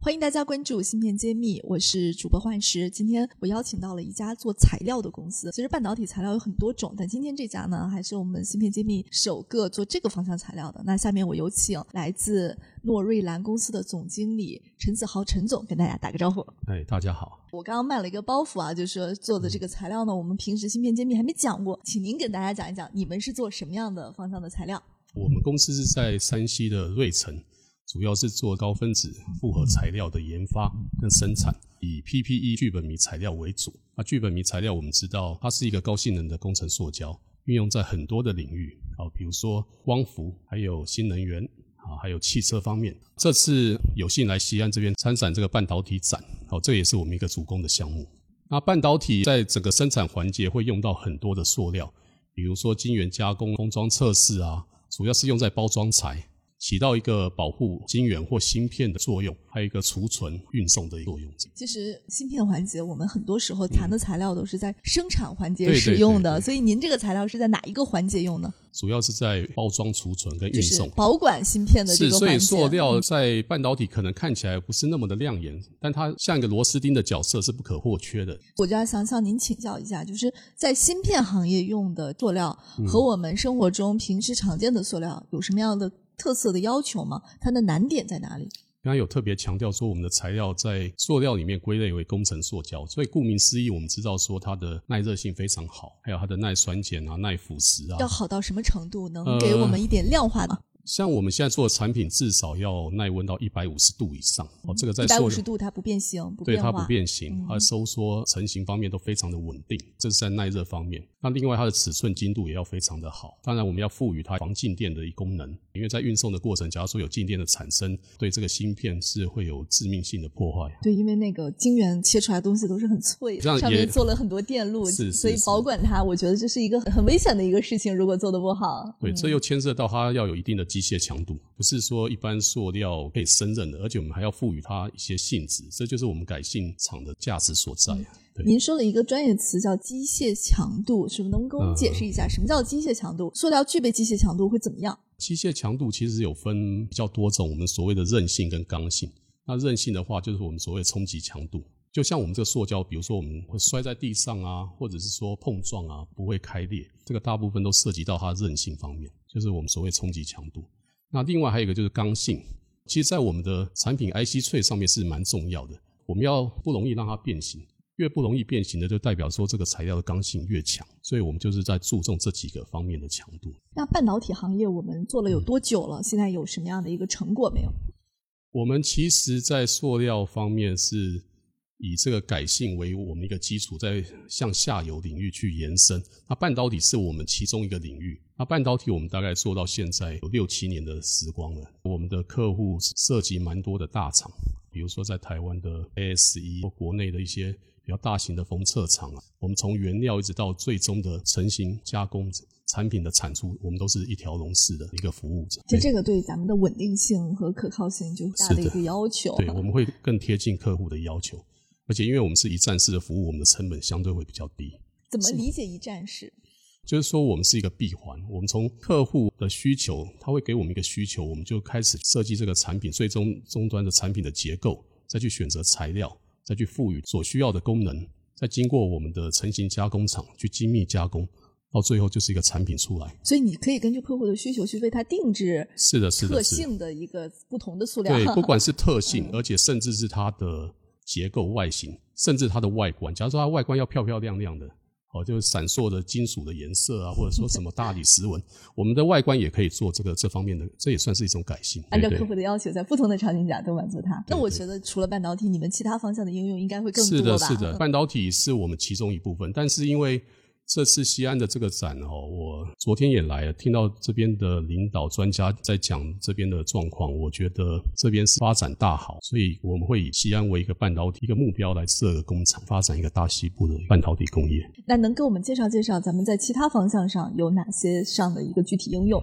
欢迎大家关注芯片揭秘，我是主播幻石。今天我邀请到了一家做材料的公司。其实半导体材料有很多种，但今天这家呢，还是我们芯片揭秘首个做这个方向材料的。那下面我有请来自诺瑞兰公司的总经理陈子豪陈总跟大家打个招呼。哎，大家好。我刚刚卖了一个包袱啊，就是说做的这个材料呢，我们平时芯片揭秘还没讲过，请您给大家讲一讲，你们是做什么样的方向的材料？我们公司是在山西的芮城。主要是做高分子复合材料的研发跟生产，以 PPE 聚苯醚材料为主。那聚苯醚材料我们知道，它是一个高性能的工程塑胶，运用在很多的领域啊，比如说光伏，还有新能源啊，还有汽车方面。这次有幸来西安这边参展这个半导体展，好，这也是我们一个主攻的项目。那半导体在整个生产环节会用到很多的塑料，比如说晶圆加工、封装测试啊，主要是用在包装材。起到一个保护晶圆或芯片的作用，还有一个储存、运送的作用。其实芯片环节，我们很多时候谈的材料都是在生产环节使用的，所以您这个材料是在哪一个环节用呢？主要是在包装、储存跟运送、保管芯片的这个环节。所以塑料在半导体可能看起来不是那么的亮眼，但它像一个螺丝钉的角色是不可或缺的。我就要想向您请教一下，就是在芯片行业用的塑料和我们生活中平时常见的塑料有什么样的？特色的要求吗？它的难点在哪里？刚刚有特别强调说，我们的材料在塑料里面归类为工程塑胶，所以顾名思义，我们知道说它的耐热性非常好，还有它的耐酸碱啊、耐腐蚀啊。要好到什么程度？能给我们一点量化吗？像我们现在做的产品，至少要耐温到一百五十度以上。哦，这个在一百五十度它不变形，不对，它不变形，它收缩成型方面都非常的稳定。这是在耐热方面。那另外它的尺寸精度也要非常的好。当然，我们要赋予它防静电的一功能，因为在运送的过程，假如说有静电的产生，对这个芯片是会有致命性的破坏。对，因为那个晶圆切出来的东西都是很脆，上面做了很多电路，是所以保管它，我觉得这是一个很危险的一个事情。如果做的不好，对，这又牵涉到它要有一定的机械强度，不是说一般塑料可以胜任的，而且我们还要赋予它一些性质，这就是我们改性厂的价值所在。您说了一个专业词叫机械强度，是不是能给我们解释一下什么叫机械强度？塑料具备机械强度会怎么样？机械强度其实有分比较多种，我们所谓的韧性跟刚性。那韧性的话，就是我们所谓冲击强度，就像我们这个塑胶，比如说我们会摔在地上啊，或者是说碰撞啊，不会开裂，这个大部分都涉及到它韧性方面，就是我们所谓冲击强度。那另外还有一个就是刚性，其实在我们的产品 IC 脆上面是蛮重要的，我们要不容易让它变形，越不容易变形的，就代表说这个材料的刚性越强，所以我们就是在注重这几个方面的强度。那半导体行业我们做了有多久了？现在有什么样的一个成果没有？我们其实，在塑料方面是。以这个改性为我们一个基础，在向下游领域去延伸。那半导体是我们其中一个领域。那半导体我们大概做到现在有六七年的时光了。我们的客户涉及蛮多的大厂，比如说在台湾的 ASE 或国内的一些比较大型的封测厂啊。我们从原料一直到最终的成型加工产品的产出，我们都是一条龙式的一个服务者。其实这个对咱们的稳定性和可靠性就大的一个要求。对，我们会更贴近客户的要求。而且，因为我们是一站式的服务，我们的成本相对会比较低。怎么理解一站式？就是说，我们是一个闭环。我们从客户的需求，他会给我们一个需求，我们就开始设计这个产品，最终终端的产品的结构，再去选择材料，再去赋予所需要的功能，再经过我们的成型加工厂去精密加工，到最后就是一个产品出来。所以，你可以根据客户的需求去为他定制是的，是的，特性的一个不同的塑料。对，不管是特性，而且甚至是它的。结构、外形，甚至它的外观。假如说它外观要漂漂亮亮的，哦，就是闪烁的金属的颜色啊，或者说 什么大理石纹，我们的外观也可以做这个这方面的，这也算是一种改性。按照客户的要求，在不同的场景下都满足它。那我觉得，除了半导体，你们其他方向的应用应该会更多吧？是的，是的，半导体是我们其中一部分，但是因为。这次西安的这个展哦，我昨天也来了，听到这边的领导专家在讲这边的状况，我觉得这边是发展大好，所以我们会以西安为一个半导体一个目标来设个工厂，发展一个大西部的半导体工业。那能给我们介绍介绍咱们在其他方向上有哪些上的一个具体应用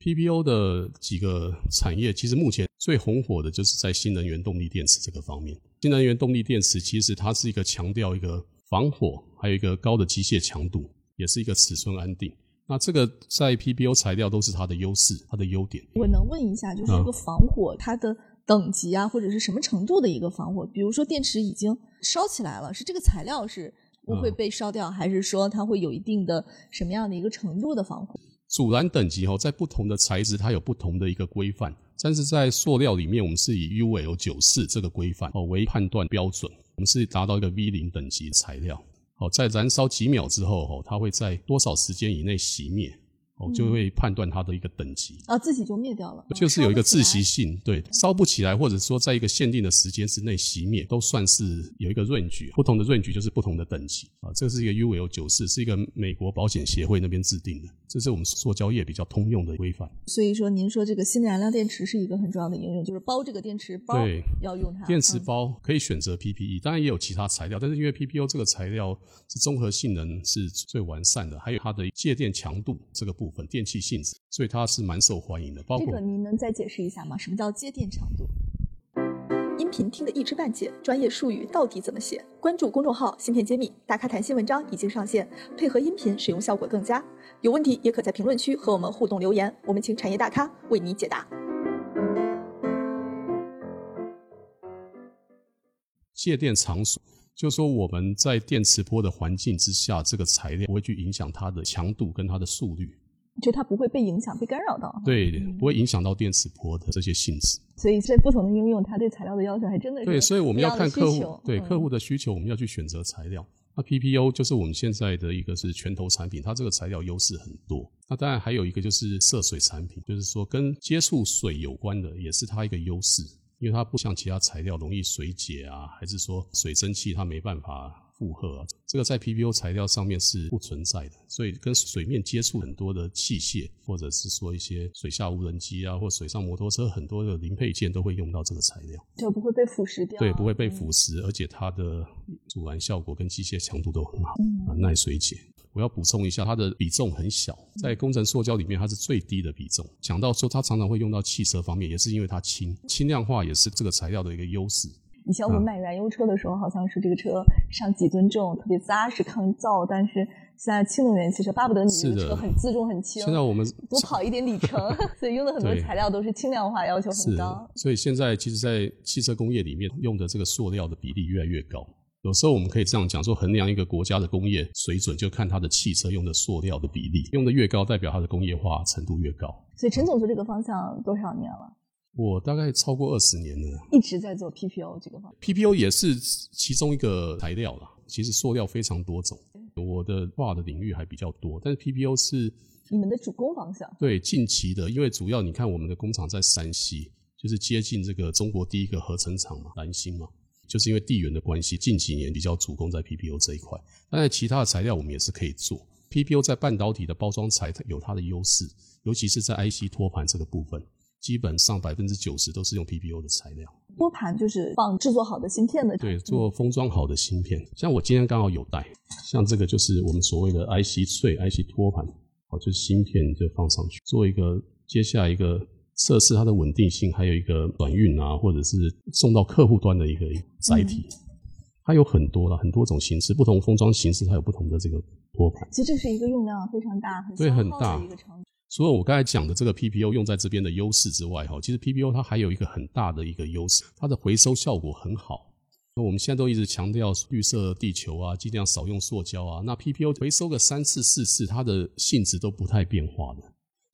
？PPO 的几个产业，其实目前最红火的就是在新能源动力电池这个方面。新能源动力电池其实它是一个强调一个防火，还有一个高的机械强度，也是一个尺寸安定。那这个在 PBO 材料都是它的优势，它的优点。我能问一下，就是这个防火它的等级啊，或者是什么程度的一个防火？比如说电池已经烧起来了，是这个材料是不会被烧掉，还是说它会有一定的什么样的一个程度的防火？阻燃等级哦，在不同的材质它有不同的一个规范，但是在塑料里面，我们是以 UL 九四这个规范哦为判断标准，我们是达到一个 V 零等级材料。好，在燃烧几秒之后，哦，它会在多少时间以内熄灭？哦，就会判断它的一个等级啊，自己就灭掉了，就是有一个窒息性，对，烧不起来，或者说在一个限定的时间之内熄灭，都算是有一个 range，不同的 range 就是不同的等级啊。这是一个 UL 九四，是一个美国保险协会那边制定的，这是我们塑胶业比较通用的规范。所以说，您说这个新燃料电池是一个很重要的应用，就是包这个电池包，对，要用它。电池包可以选择 PPE，当然也有其他材料，但是因为 PPO 这个材料是综合性能是最完善的，还有它的介电强度这个部分，电气性质。所以它是蛮受欢迎的。包括这个，您能再解释一下吗？什么叫接电强度？音频听得一知半解，专业术语到底怎么写？关注公众号“芯片揭秘”，大咖谈新文章已经上线，配合音频使用效果更佳。有问题也可在评论区和我们互动留言，我们请产业大咖为你解答。借电场所，就说我们在电磁波的环境之下，这个材料不会去影响它的强度跟它的速率。就它不会被影响、被干扰到，对，不会影响到电磁波的这些性质。所以在不同的应用，它对材料的要求还真的是对。所以我们要看客户对客户的需求，我们要去选择材料。那 PPO 就是我们现在的一个是拳头产品，它这个材料优势很多。那当然还有一个就是涉水产品，就是说跟接触水有关的，也是它一个优势，因为它不像其他材料容易水解啊，还是说水蒸气它没办法。负荷啊，这个在 PPO 材料上面是不存在的，所以跟水面接触很多的器械，或者是说一些水下无人机啊，或水上摩托车很多的零配件都会用到这个材料，就不会被腐蚀掉。对，不会被腐蚀，而且它的阻燃效果跟机械强度都很好，很耐水解。我要补充一下，它的比重很小，在工程塑胶里面它是最低的比重。讲到说它常常会用到汽车方面，也是因为它轻，轻量化也是这个材料的一个优势。以前我们买燃油车的时候，好像是这个车上几吨重，特别扎实抗造。但是现在氢能源汽车巴不得你这个车很自重很轻，现在我们多跑一点里程，所以用的很多材料都是轻量化，要求很高。所以现在其实，在汽车工业里面用的这个塑料的比例越来越高。有时候我们可以这样讲，说衡量一个国家的工业水准，就看它的汽车用的塑料的比例，用的越高，代表它的工业化程度越高。所以陈总做这个方向多少年了？我大概超过二十年了，一直在做 PPO 这个方 PPO 也是其中一个材料啦。其实塑料非常多种，我的画的领域还比较多，但是 PPO 是你们的主攻方向。对，近期的，因为主要你看我们的工厂在山西，就是接近这个中国第一个合成厂嘛，蓝星嘛，就是因为地缘的关系，近几年比较主攻在 PPO 这一块。当然其他的材料我们也是可以做。PPO 在半导体的包装材有它的优势，尤其是在 IC 托盘这个部分。基本上百分之九十都是用 PPO 的材料，托盘就是放制作好的芯片的，对，做封装好的芯片。像我今天刚好有带，像这个就是我们所谓的 IC 碎 IC 托盘，好，就是芯片就放上去，做一个接下来一个测试它的稳定性，还有一个转运啊，或者是送到客户端的一个载体。它有很多了，很多种形式，不同封装形式它有不同的这个托盘。其实这是一个用量非常大、很对很大的一个场景。除了我刚才讲的这个 PPO 用在这边的优势之外，哈，其实 PPO 它还有一个很大的一个优势，它的回收效果很好。那我们现在都一直强调绿色地球啊，尽量少用塑胶啊。那 PPO 回收个三次四次，它的性质都不太变化的。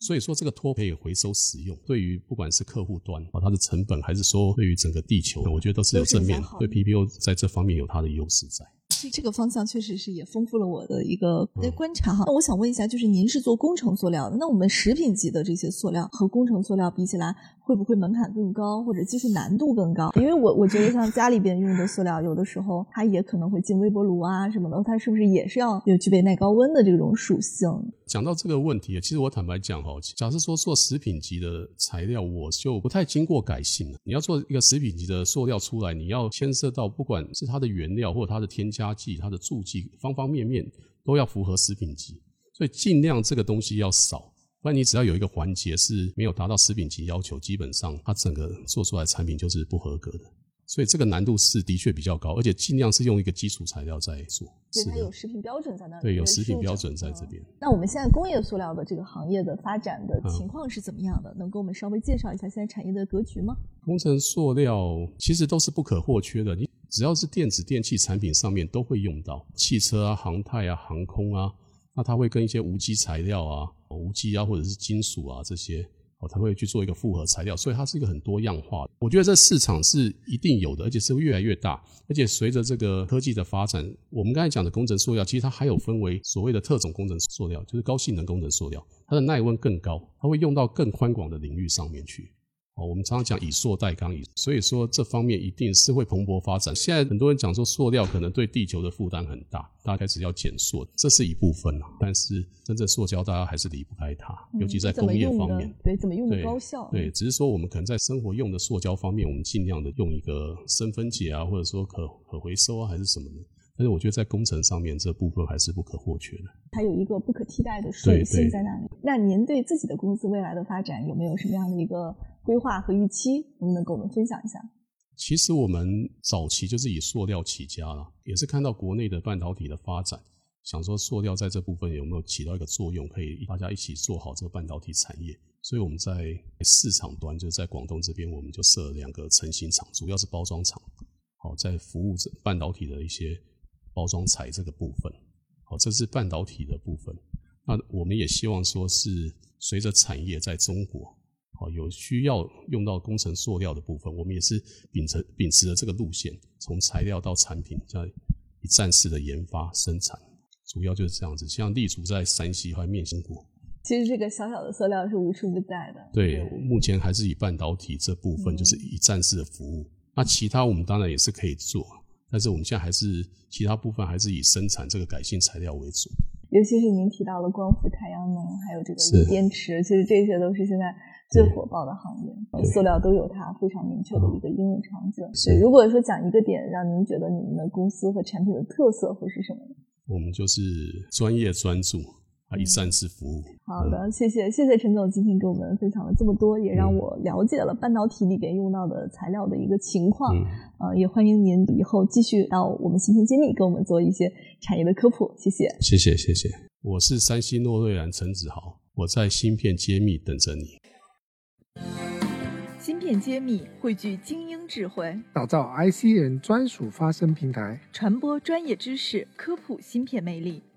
所以说这个托可以回收使用，对于不管是客户端啊，它的成本，还是说对于整个地球，我觉得都是有正面。对 PPO 在这方面有它的优势在。这个方向确实是也丰富了我的一个观察哈。那我想问一下，就是您是做工程塑料的，那我们食品级的这些塑料和工程塑料比起来，会不会门槛更高，或者技术难度更高？因为我我觉得像家里边用的塑料，有的时候它也可能会进微波炉啊什么的，它是不是也是要有具备耐高温的这种属性？讲到这个问题，其实我坦白讲哈，假设说做食品级的材料，我就不太经过改性了。你要做一个食品级的塑料出来，你要牵涉到不管是它的原料或者它的添加剂、它的助剂，方方面面都要符合食品级，所以尽量这个东西要少。不然你只要有一个环节是没有达到食品级要求，基本上它整个做出来的产品就是不合格的。所以这个难度是的确比较高，而且尽量是用一个基础材料在做。对，它有食品标准在那里。对，有食品标准在这边。那我们现在工业塑料的这个行业的发展的情况是怎么样的？能给我们稍微介绍一下现在产业的格局吗？工程塑料其实都是不可或缺的，你只要是电子电器产品上面都会用到，汽车啊、航太啊、航空啊，那它会跟一些无机材料啊、无机啊或者是金属啊这些。哦它会去做一个复合材料，所以它是一个很多样化的。我觉得这市场是一定有的，而且是越来越大。而且随着这个科技的发展，我们刚才讲的工程塑料，其实它还有分为所谓的特种工程塑料，就是高性能工程塑料，它的耐温更高，它会用到更宽广的领域上面去。哦，我们常常讲以塑代钢，以所以说这方面一定是会蓬勃发展。现在很多人讲说塑料可能对地球的负担很大，大家开始要减塑，这是一部分啊。但是真正塑胶大家还是离不开它，尤其在工业方面。对，怎么用的高效？对，只是说我们可能在生活用的塑胶方面，我们尽量的用一个生分解啊，或者说可可回收啊，还是什么的。但是我觉得在工程上面这部分还是不可或缺的。它有一个不可替代的属性在那里。那您对自己的公司未来的发展有没有什么样的一个？规划和预期，能不能跟我们分享一下？其实我们早期就是以塑料起家了，也是看到国内的半导体的发展，想说塑料在这部分有没有起到一个作用，可以大家一起做好这个半导体产业。所以我们在市场端，就是在广东这边，我们就设了两个成型厂，主要是包装厂，好在服务着半导体的一些包装材这个部分。好，这是半导体的部分。那我们也希望说是随着产业在中国。有需要用到工程塑料的部分，我们也是秉承秉持了这个路线，从材料到产品，在一站式的研发生产，主要就是这样子。像立足在山西和面新国，其实这个小小的塑料是无处不在的。对，目前还是以半导体这部分就是一站式的服务，那其他我们当然也是可以做，但是我们现在还是其他部分还是以生产这个改性材料为主。尤其是您提到了光伏、太阳能，还有这个锂电池，其实这些都是现在。最火爆的行业，塑料都有它非常明确的一个应用场景。是，如果说讲一个点，让您觉得你们的公司和产品的特色会是什么呢？我们就是专业专注，啊，一站式服务。好的，谢谢谢谢陈总今天给我们分享了这么多，也让我了解了半导体里边用到的材料的一个情况。呃，也欢迎您以后继续到我们芯片揭秘给我们做一些产业的科普。谢谢，谢谢谢谢。我是山西诺瑞兰陈子豪，我在芯片揭秘等着你。芯片揭秘汇聚精英智慧，打造 IC 人专属发声平台，传播专业知识，科普芯片魅力，